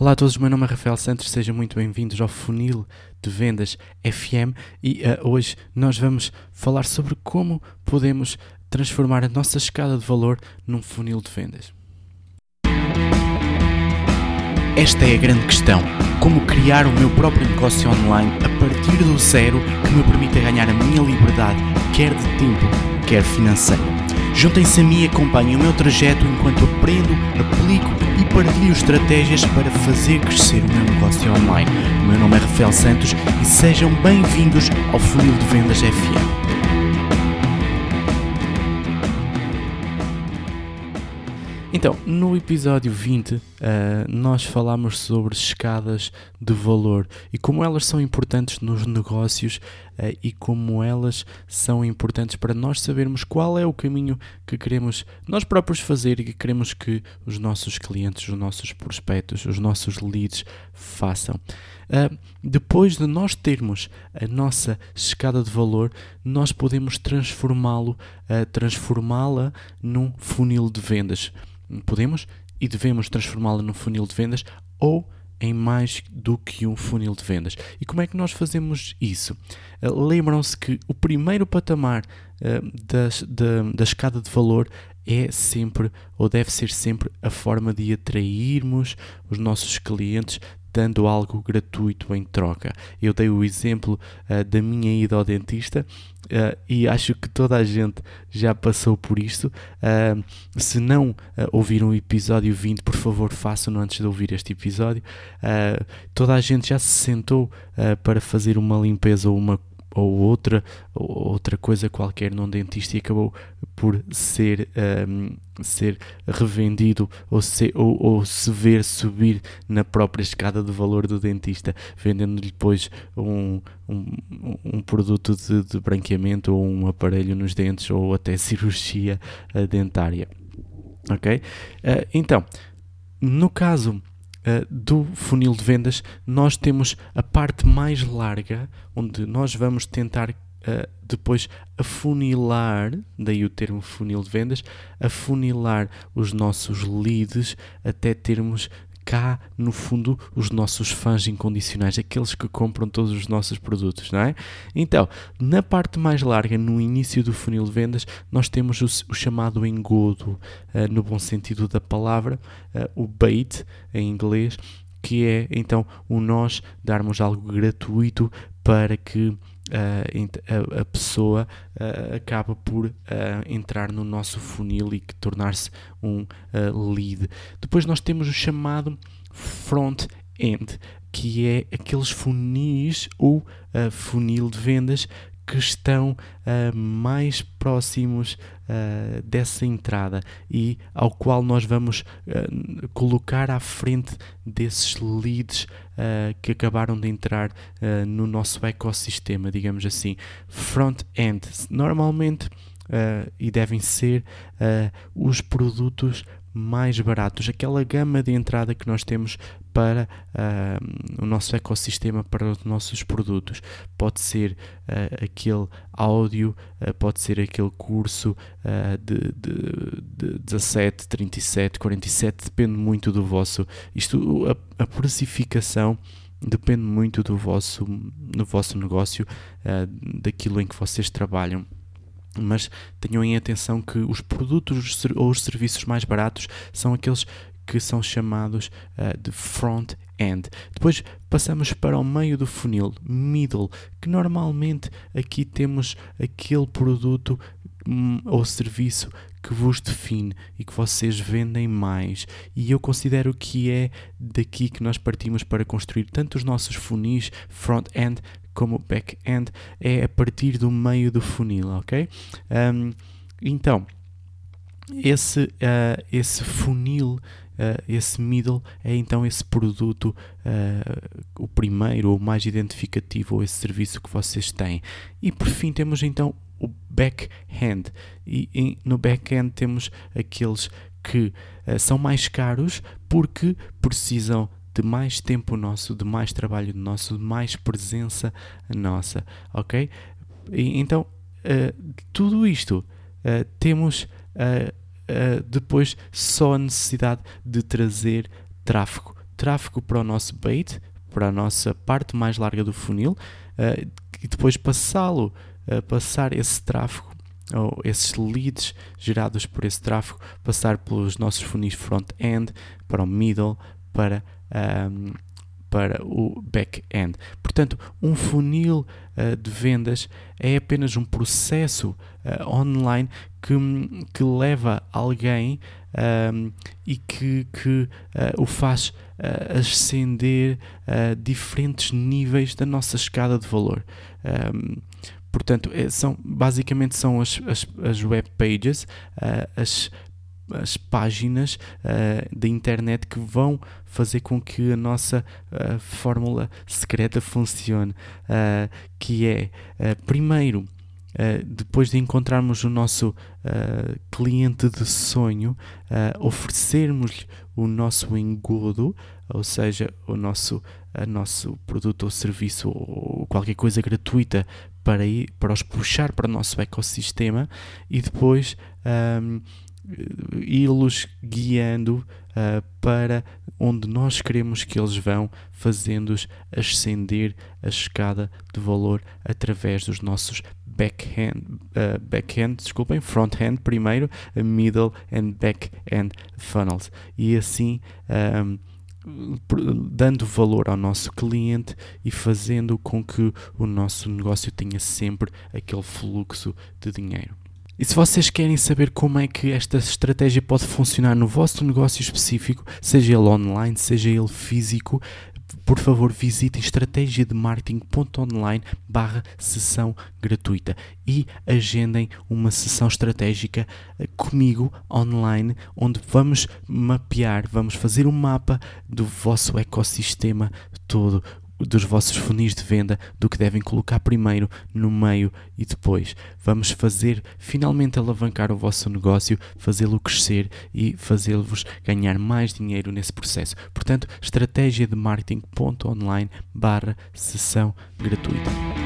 Olá a todos, meu nome é Rafael Santos, sejam muito bem-vindos ao Funil de Vendas FM e uh, hoje nós vamos falar sobre como podemos transformar a nossa escada de valor num funil de vendas. Esta é a grande questão: como criar o meu próprio negócio online a partir do zero que me permita ganhar a minha liberdade, quer de tempo, quer financeira. Juntem-se a mim e acompanhem o meu trajeto enquanto aprendo, e partilho estratégias para fazer crescer o meu negócio online. O meu nome é Rafael Santos e sejam bem-vindos ao Funil de Vendas FM. Então, no episódio 20, uh, nós falámos sobre escadas de valor e como elas são importantes nos negócios e como elas são importantes para nós sabermos qual é o caminho que queremos nós próprios fazer e que queremos que os nossos clientes, os nossos prospectos, os nossos leads façam. Uh, depois de nós termos a nossa escada de valor, nós podemos transformá-lo, transformá-la num funil de vendas podemos e devemos transformá-la num funil de vendas ou em mais do que um funil de vendas. E como é que nós fazemos isso? Uh, Lembram-se que o primeiro patamar uh, das, da, da escada de valor é sempre, ou deve ser sempre, a forma de atrairmos os nossos clientes dando algo gratuito em troca. Eu dei o exemplo uh, da minha ida ao dentista uh, e acho que toda a gente já passou por isto. Uh, se não ouviram o episódio 20, por favor, façam-no antes de ouvir este episódio. toda a gente já se sentou para fazer uma limpeza ou uma ou outra, ou outra coisa qualquer num dentista e acabou por ser, um, ser revendido ou se, ou, ou, se ver subir na própria escada de valor do dentista, vendendo-lhe depois um, um, um produto de, de, branqueamento ou um aparelho nos dentes ou até cirurgia dentária. Ok? Uh, então, no caso uh, do funil de vendas, nós temos a parte mais larga, onde nós vamos tentar uh, depois afunilar, daí o termo funil de vendas, afunilar os nossos leads até termos cá, no fundo, os nossos fãs incondicionais, aqueles que compram todos os nossos produtos, não é? Então, na parte mais larga, no início do funil de vendas, nós temos o, o chamado engodo, uh, no bom sentido da palavra, uh, o bait em inglês, que é então o nós darmos algo gratuito para que a, a, pessoa uh, acaba por uh, entrar no nosso funil e tornar-se um lead. Depois nós temos o chamado front-end, que é aqueles funis ou funil de vendas que estão uh, mais próximos uh, dessa entrada e ao qual nós vamos uh, colocar à frente desses leads que acabaram de entrar no nosso ecossistema, digamos assim. Front-end, normalmente. e devem ser os produtos mais baratos, aquela gama de entrada que nós temos para uh, o nosso ecossistema, para os nossos produtos. Pode ser uh, aquele áudio, uh, pode ser aquele curso de, de, de 17, 37, 47, depende muito do vosso. Isto, a, a precificação depende muito do vosso, do vosso negócio, daquilo em que vocês trabalham mas tenham em atenção que os produtos ou os serviços mais baratos são aqueles que são chamados uh, de front-end. Depois passamos para o meio do funil, middle, que normalmente aqui temos aquele produto um, ou serviço que vos define e que vocês vendem mais. E eu considero que é daqui que nós partimos para construir tanto os nossos funis front-end como back-end, é a partir do meio do funil, ok? Um, então, esse, uh, esse funil Uh, esse middle é então esse produto, uh, o primeiro ou mais identificativo, ou esse serviço que vocês têm. E por fim temos então o back-end. E, e, no back-end temos aqueles que uh, são mais caros porque precisam de mais tempo nosso, de mais trabalho nosso, de mais presença nossa, ok? E, então, tudo isto temos uh, depois só a necessidade de trazer tráfego. Tráfego para o nosso bait, para a nossa parte mais larga do funil, uh, e depois passá-lo, uh, passar esse tráfego ou esses leads gerados por esse tráfego passar pelos nossos funis front-end para o middle, para um, para o back-end. Portanto, um funil uh, de vendas é apenas um processo uh, online que, que leva alguém um, e que, que uh, o faz ascender a diferentes níveis da nossa escada de valor. Um, portanto, é, são, basicamente são as, as, as web pages, as as páginas uh, da internet que vão fazer com que a nossa uh, fórmula secreta funcione, uh, que é primeiro depois de encontrarmos o nosso cliente de sonho, oferecermos o nosso engodo, ou seja, o nosso, a nosso produto ou serviço ou qualquer coisa gratuita para, ir, para os puxar para o nosso ecossistema e depois um, í-los guiando uh, para onde nós queremos que eles vão, fazendo-os ascender a escada de valor através dos nossos backhand, uh, backhand desculpem, front-hand primeiro, middle and back-end funnels. E assim um, dando valor ao nosso cliente e fazendo com que o nosso negócio tenha sempre aquele fluxo de dinheiro. E se vocês querem saber como é que esta estratégia pode funcionar no vosso negócio específico, seja ele online, seja ele físico, por favor visitem estratégiademarketing.online barra sessão gratuita. E agendem uma sessão estratégica eh, comigo online onde vamos mapear, vamos fazer um mapa do vosso ecossistema todo dos vossos funis de venda do que devem colocar primeiro, no meio e depois. Vamos fazer finalmente alavancar o vosso negócio, fazê-lo crescer e fazê-vos ganhar mais dinheiro nesse processo. Portanto, estratégia de marketing.online barra sessão gratuita.